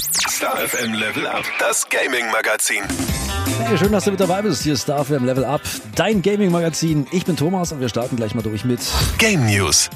Star FM Level Up, das Gaming Magazin. Hey, schön, dass du mit dabei bist. Hier ist Star FM Level Up, dein Gaming Magazin. Ich bin Thomas und wir starten gleich mal durch mit Game News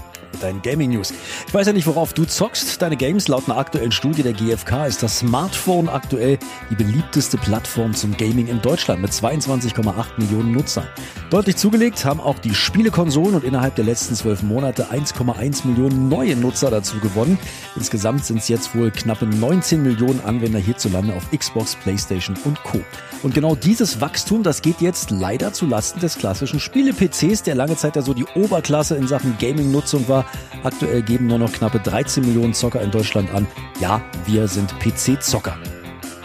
deinen Gaming News. Ich weiß ja nicht, worauf du zockst. Deine Games laut einer aktuellen Studie der GfK ist das Smartphone aktuell die beliebteste Plattform zum Gaming in Deutschland mit 22,8 Millionen Nutzern. Deutlich zugelegt haben auch die Spielekonsolen und innerhalb der letzten zwölf Monate 1,1 Millionen neue Nutzer dazu gewonnen. Insgesamt sind es jetzt wohl knappe 19 Millionen Anwender hierzulande auf Xbox, Playstation und Co. Und genau dieses Wachstum, das geht jetzt leider zu Lasten des klassischen Spiele-PCs, der lange Zeit ja so die Oberklasse in Sachen Gaming-Nutzung war. Aktuell geben nur noch knappe 13 Millionen Zocker in Deutschland an. Ja, wir sind PC-Zocker.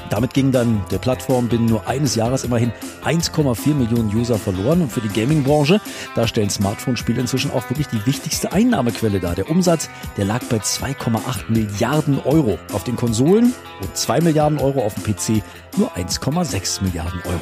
Damit ging dann der Plattform binnen nur eines Jahres immerhin 1,4 Millionen User verloren. Und für die Gaming-Branche, da stellen Smartphone-Spiele inzwischen auch wirklich die wichtigste Einnahmequelle dar. Der Umsatz, der lag bei 2,8 Milliarden Euro. Auf den Konsolen und 2 Milliarden Euro auf dem PC nur 1,6 Milliarden Euro.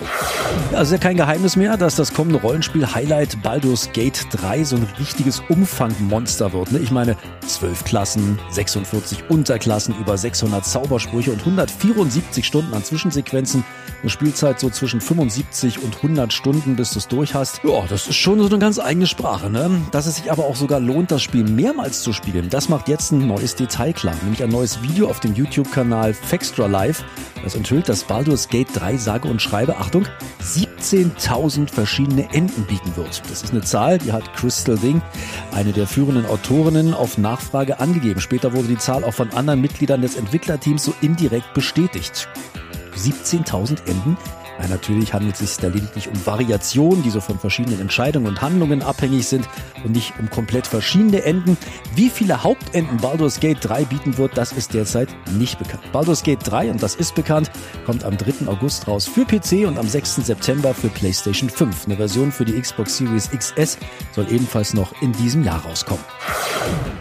Ja, ist ja kein Geheimnis mehr, dass das kommende Rollenspiel Highlight Baldur's Gate 3 so ein richtiges Umfangmonster wird. Ne? Ich meine, 12 Klassen, 46 Unterklassen, über 600 Zaubersprüche und 174 Stunden an Zwischensequenzen. Eine Spielzeit so zwischen 75 und 100 Stunden, bis du es durch hast. Ja, das ist schon so eine ganz eigene Sprache. Ne? Dass es sich aber auch sogar lohnt, das Spiel mehrmals zu spielen, das macht jetzt ein neues Detail klar. Nämlich ein neues Video auf dem YouTube-Kanal Fextra Live. Das enthüllt, dass Baldur's Gate 3 sage und schreibe, Achtung, 17.000 verschiedene Enden bieten wird. Das ist eine Zahl, die hat Crystal Ding, eine der führenden Autorinnen, auf Nachfrage angegeben. Später wurde die Zahl auch von anderen Mitgliedern des Entwicklerteams so indirekt bestätigt. 17.000 Enden ja, natürlich handelt es sich da lediglich um Variationen, die so von verschiedenen Entscheidungen und Handlungen abhängig sind und nicht um komplett verschiedene Enden. Wie viele Hauptenden Baldur's Gate 3 bieten wird, das ist derzeit nicht bekannt. Baldur's Gate 3, und das ist bekannt, kommt am 3. August raus für PC und am 6. September für PlayStation 5. Eine Version für die Xbox Series XS soll ebenfalls noch in diesem Jahr rauskommen.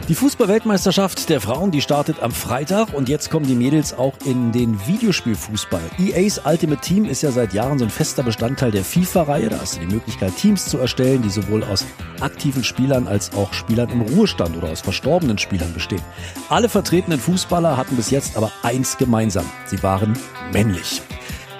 Die Fußball-Weltmeisterschaft der Frauen, die startet am Freitag und jetzt kommen die Mädels auch in den Videospielfußball. EA's Ultimate Team ist ja seit Jahren so ein fester Bestandteil der FIFA-Reihe. Da hast du die Möglichkeit, Teams zu erstellen, die sowohl aus aktiven Spielern als auch Spielern im Ruhestand oder aus verstorbenen Spielern bestehen. Alle vertretenen Fußballer hatten bis jetzt aber eins gemeinsam. Sie waren männlich.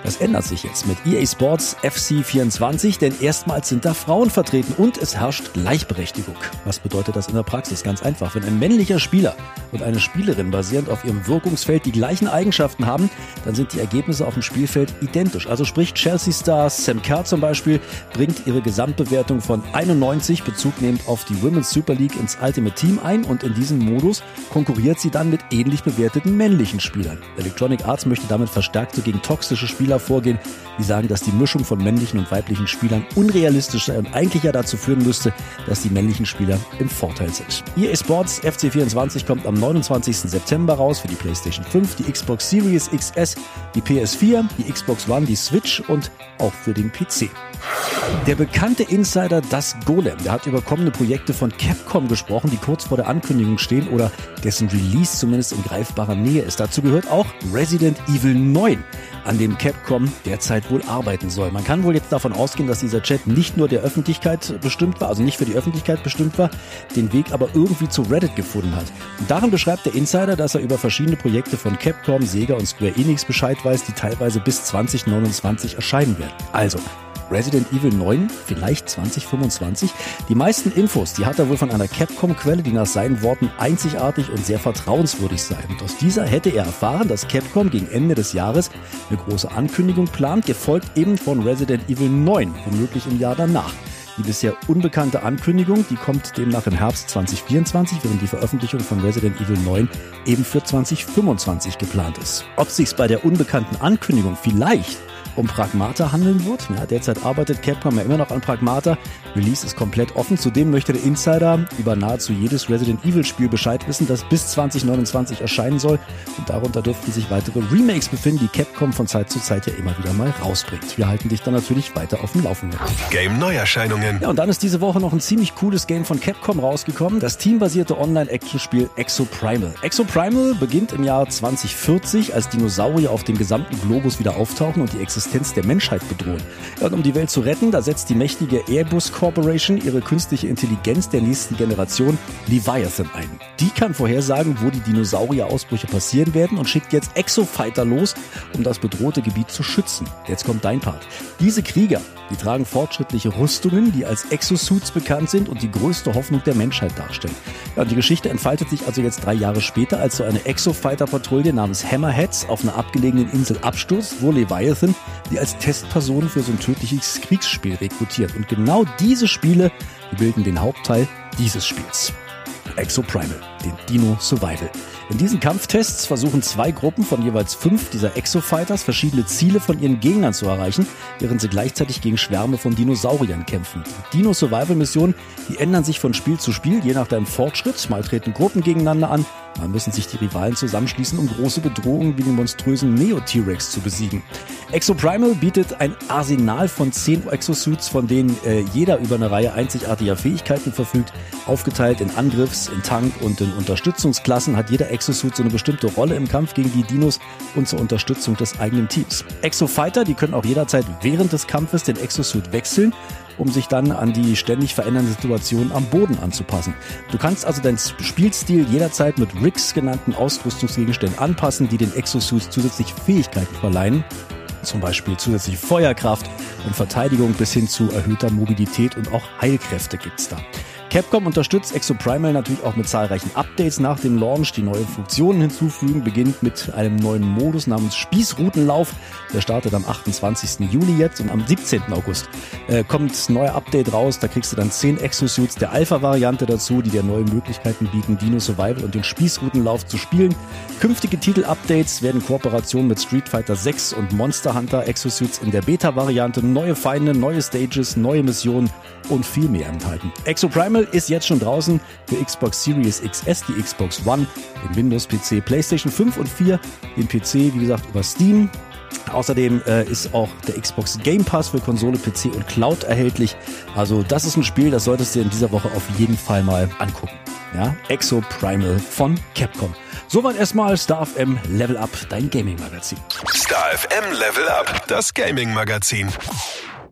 Das ändert sich jetzt mit EA Sports FC24, denn erstmals sind da Frauen vertreten und es herrscht Gleichberechtigung. Was bedeutet das in der Praxis? Ganz einfach. Wenn ein männlicher Spieler und eine Spielerin basierend auf ihrem Wirkungsfeld die gleichen Eigenschaften haben, dann sind die Ergebnisse auf dem Spielfeld identisch. Also sprich Chelsea-Star Sam Kerr zum Beispiel bringt ihre Gesamtbewertung von 91 bezugnehmend auf die Women's Super League ins Ultimate Team ein und in diesem Modus konkurriert sie dann mit ähnlich bewerteten männlichen Spielern. Electronic Arts möchte damit verstärkt gegen toxische Spieler Spieler vorgehen, die sagen, dass die Mischung von männlichen und weiblichen Spielern unrealistisch sei und eigentlich ja dazu führen müsste, dass die männlichen Spieler im Vorteil sind. EA Sports FC24 kommt am 29. September raus für die PlayStation 5, die Xbox Series XS, die PS4, die Xbox One, die Switch und auch für den PC. Der bekannte Insider Das Golem, der hat über kommende Projekte von Capcom gesprochen, die kurz vor der Ankündigung stehen oder dessen Release zumindest in greifbarer Nähe ist. Dazu gehört auch Resident Evil 9, an dem Capcom derzeit wohl arbeiten soll. Man kann wohl jetzt davon ausgehen, dass dieser Chat nicht nur der Öffentlichkeit bestimmt war, also nicht für die Öffentlichkeit bestimmt war, den Weg aber irgendwie zu Reddit gefunden hat. Und darin beschreibt der Insider, dass er über verschiedene Projekte von Capcom, Sega und Square Enix Bescheid weiß, die teilweise bis 2029 erscheinen werden. Also, Resident Evil 9, vielleicht 2025. Die meisten Infos, die hat er wohl von einer Capcom-Quelle, die nach seinen Worten einzigartig und sehr vertrauenswürdig sei. Und aus dieser hätte er erfahren, dass Capcom gegen Ende des Jahres eine große Ankündigung plant, gefolgt eben von Resident Evil 9, womöglich im Jahr danach. Die bisher unbekannte Ankündigung, die kommt demnach im Herbst 2024, während die Veröffentlichung von Resident Evil 9 eben für 2025 geplant ist. Ob sich's bei der unbekannten Ankündigung vielleicht um Pragmata handeln wird. Ja, derzeit arbeitet Capcom ja immer noch an Pragmata. Release ist komplett offen. Zudem möchte der Insider über nahezu jedes Resident Evil Spiel Bescheid wissen, das bis 2029 erscheinen soll. Und darunter dürften sich weitere Remakes befinden, die Capcom von Zeit zu Zeit ja immer wieder mal rausbringt. Wir halten dich dann natürlich weiter auf dem Laufenden. Game Neuerscheinungen. Ja, und dann ist diese Woche noch ein ziemlich cooles Game von Capcom rausgekommen. Das teambasierte Online-Action-Spiel Exo Primal. Exo Primal beginnt im Jahr 2040, als Dinosaurier auf dem gesamten Globus wieder auftauchen und die Existenz Existenz der Menschheit bedrohen. und um die Welt zu retten, da setzt die mächtige Airbus Corporation ihre künstliche Intelligenz der nächsten Generation Leviathan ein. Die kann vorhersagen, wo die Dinosaurierausbrüche passieren werden und schickt jetzt Exofighter los, um das bedrohte Gebiet zu schützen. Jetzt kommt dein Part. Diese Krieger, die tragen fortschrittliche Rüstungen, die als Exosuits bekannt sind und die größte Hoffnung der Menschheit darstellen. Ja, und die Geschichte entfaltet sich also jetzt drei Jahre später, als so eine Exofighter-Patrouille namens Hammerheads auf einer abgelegenen Insel abstürzt, wo Leviathan die als Testperson für so ein tödliches Kriegsspiel rekrutiert. Und genau diese Spiele, die bilden den Hauptteil dieses Spiels. Exoprimal, den Dino Survival. In diesen Kampftests versuchen zwei Gruppen von jeweils fünf dieser Exofighters verschiedene Ziele von ihren Gegnern zu erreichen, während sie gleichzeitig gegen Schwärme von Dinosauriern kämpfen. Die Dino Survival Missionen, die ändern sich von Spiel zu Spiel, je nach deinem Fortschritt. Mal treten Gruppen gegeneinander an, mal müssen sich die Rivalen zusammenschließen, um große Bedrohungen wie den monströsen Neo-T-Rex zu besiegen. Exoprimal bietet ein Arsenal von zehn Exosuits, von denen äh, jeder über eine Reihe einzigartiger Fähigkeiten verfügt. Aufgeteilt in Angriffs-, in Tank- und in Unterstützungsklassen hat jeder Exosuit so eine bestimmte Rolle im Kampf gegen die Dinos und zur Unterstützung des eigenen Teams. Exofighter, die können auch jederzeit während des Kampfes den Exosuit wechseln um sich dann an die ständig verändernden Situationen am Boden anzupassen. Du kannst also deinen Spielstil jederzeit mit Rigs genannten Ausrüstungsgegenständen anpassen, die den Exosuits zusätzliche Fähigkeiten verleihen zum Beispiel zusätzliche Feuerkraft und Verteidigung bis hin zu erhöhter Mobilität und auch Heilkräfte gibt's da. Capcom unterstützt Exoprimal natürlich auch mit zahlreichen Updates nach dem Launch, die neue Funktionen hinzufügen, beginnt mit einem neuen Modus namens Spießrutenlauf. Der startet am 28. Juli jetzt und am 17. August äh, kommt ein neuer Update raus. Da kriegst du dann 10 Exosuits der Alpha-Variante dazu, die dir neue Möglichkeiten bieten, Dino Survival und den Spießrutenlauf zu spielen. Künftige Titel-Updates werden Kooperationen mit Street Fighter 6 und Monster Hunter Exosuits in der Beta-Variante, neue Feinde, neue Stages, neue Missionen und viel mehr enthalten. Exoprimal Ist jetzt schon draußen für Xbox Series XS, die Xbox One, den Windows-PC, PlayStation 5 und 4, den PC, wie gesagt, über Steam. Außerdem äh, ist auch der Xbox Game Pass für Konsole, PC und Cloud erhältlich. Also das ist ein Spiel, das solltest du in dieser Woche auf jeden Fall mal angucken. Ja, Exo Primal von Capcom. Soweit erstmal Star FM Level Up, dein Gaming-Magazin. Star FM Level Up, das Gaming-Magazin.